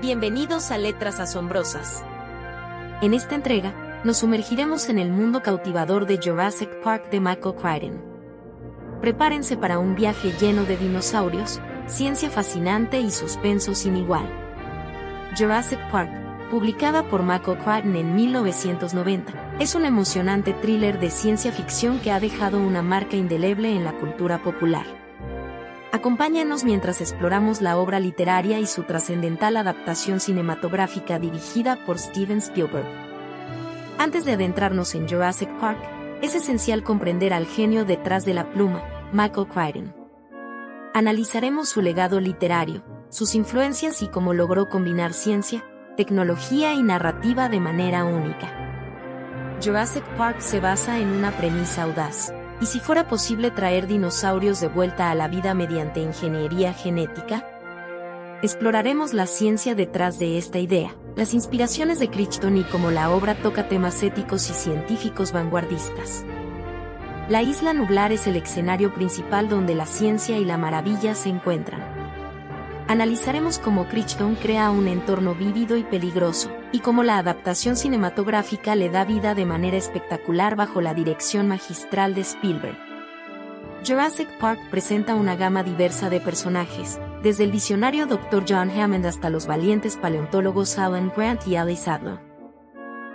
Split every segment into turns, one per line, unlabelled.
Bienvenidos a Letras Asombrosas. En esta entrega, nos sumergiremos en el mundo cautivador de Jurassic Park de Michael Crichton. Prepárense para un viaje lleno de dinosaurios, ciencia fascinante y suspenso sin igual. Jurassic Park, publicada por Michael Crichton en 1990, es un emocionante thriller de ciencia ficción que ha dejado una marca indeleble en la cultura popular. Acompáñanos mientras exploramos la obra literaria y su trascendental adaptación cinematográfica dirigida por Steven Spielberg. Antes de adentrarnos en Jurassic Park, es esencial comprender al genio detrás de la pluma, Michael Crichton. Analizaremos su legado literario, sus influencias y cómo logró combinar ciencia, tecnología y narrativa de manera única. Jurassic Park se basa en una premisa audaz. ¿Y si fuera posible traer dinosaurios de vuelta a la vida mediante ingeniería genética? Exploraremos la ciencia detrás de esta idea, las inspiraciones de Crichton y cómo la obra toca temas éticos y científicos vanguardistas. La isla nublar es el escenario principal donde la ciencia y la maravilla se encuentran analizaremos cómo Crichton crea un entorno vívido y peligroso, y cómo la adaptación cinematográfica le da vida de manera espectacular bajo la dirección magistral de Spielberg. Jurassic Park presenta una gama diversa de personajes, desde el visionario Dr. John Hammond hasta los valientes paleontólogos Alan Grant y Alice Sadler.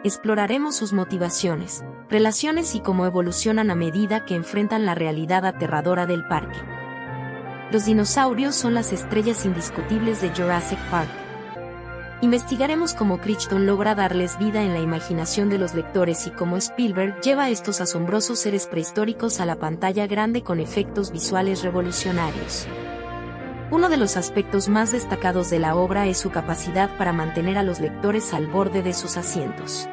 Exploraremos sus motivaciones, relaciones y cómo evolucionan a medida que enfrentan la realidad aterradora del parque. Los dinosaurios son las estrellas indiscutibles de Jurassic Park. Investigaremos cómo Crichton logra darles vida en la imaginación de los lectores y cómo Spielberg lleva a estos asombrosos seres prehistóricos a la pantalla grande con efectos visuales revolucionarios. Uno de los aspectos más destacados de la obra es su capacidad para mantener a los lectores al borde de sus asientos.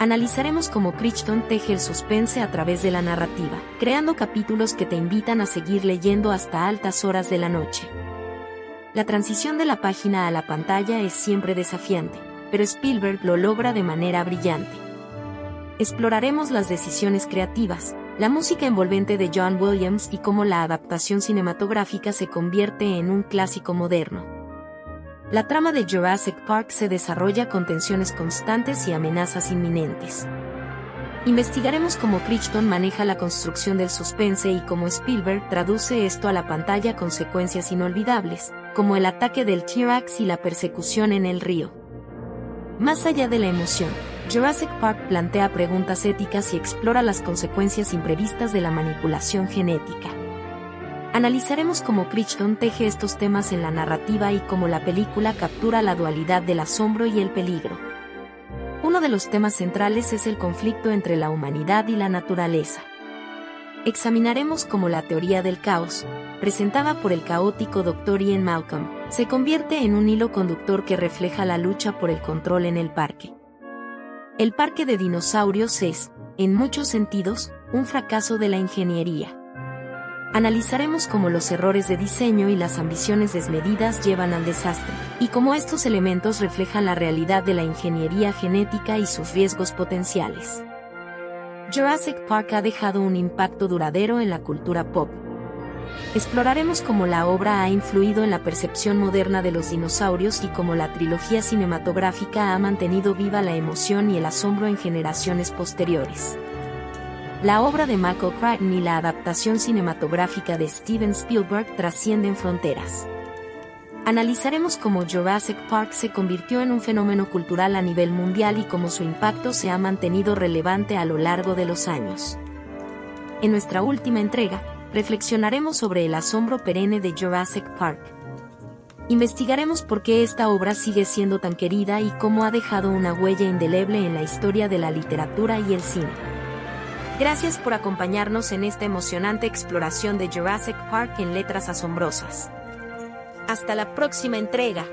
Analizaremos cómo Crichton teje el suspense a través de la narrativa, creando capítulos que te invitan a seguir leyendo hasta altas horas de la noche. La transición de la página a la pantalla es siempre desafiante, pero Spielberg lo logra de manera brillante. Exploraremos las decisiones creativas, la música envolvente de John Williams y cómo la adaptación cinematográfica se convierte en un clásico moderno. La trama de Jurassic Park se desarrolla con tensiones constantes y amenazas inminentes. Investigaremos cómo Crichton maneja la construcción del suspense y cómo Spielberg traduce esto a la pantalla con secuencias inolvidables, como el ataque del T-Rex y la persecución en el río. Más allá de la emoción, Jurassic Park plantea preguntas éticas y explora las consecuencias imprevistas de la manipulación genética. Analizaremos cómo Crichton teje estos temas en la narrativa y cómo la película captura la dualidad del asombro y el peligro. Uno de los temas centrales es el conflicto entre la humanidad y la naturaleza. Examinaremos cómo la teoría del caos, presentada por el caótico Dr. Ian Malcolm, se convierte en un hilo conductor que refleja la lucha por el control en el parque. El parque de dinosaurios es, en muchos sentidos, un fracaso de la ingeniería. Analizaremos cómo los errores de diseño y las ambiciones desmedidas llevan al desastre, y cómo estos elementos reflejan la realidad de la ingeniería genética y sus riesgos potenciales. Jurassic Park ha dejado un impacto duradero en la cultura pop. Exploraremos cómo la obra ha influido en la percepción moderna de los dinosaurios y cómo la trilogía cinematográfica ha mantenido viva la emoción y el asombro en generaciones posteriores. La obra de Michael Crichton y la adaptación cinematográfica de Steven Spielberg trascienden fronteras. Analizaremos cómo Jurassic Park se convirtió en un fenómeno cultural a nivel mundial y cómo su impacto se ha mantenido relevante a lo largo de los años. En nuestra última entrega, reflexionaremos sobre el asombro perenne de Jurassic Park. Investigaremos por qué esta obra sigue siendo tan querida y cómo ha dejado una huella indeleble en la historia de la literatura y el cine. Gracias por acompañarnos en esta emocionante exploración de Jurassic Park en letras asombrosas. Hasta la próxima entrega.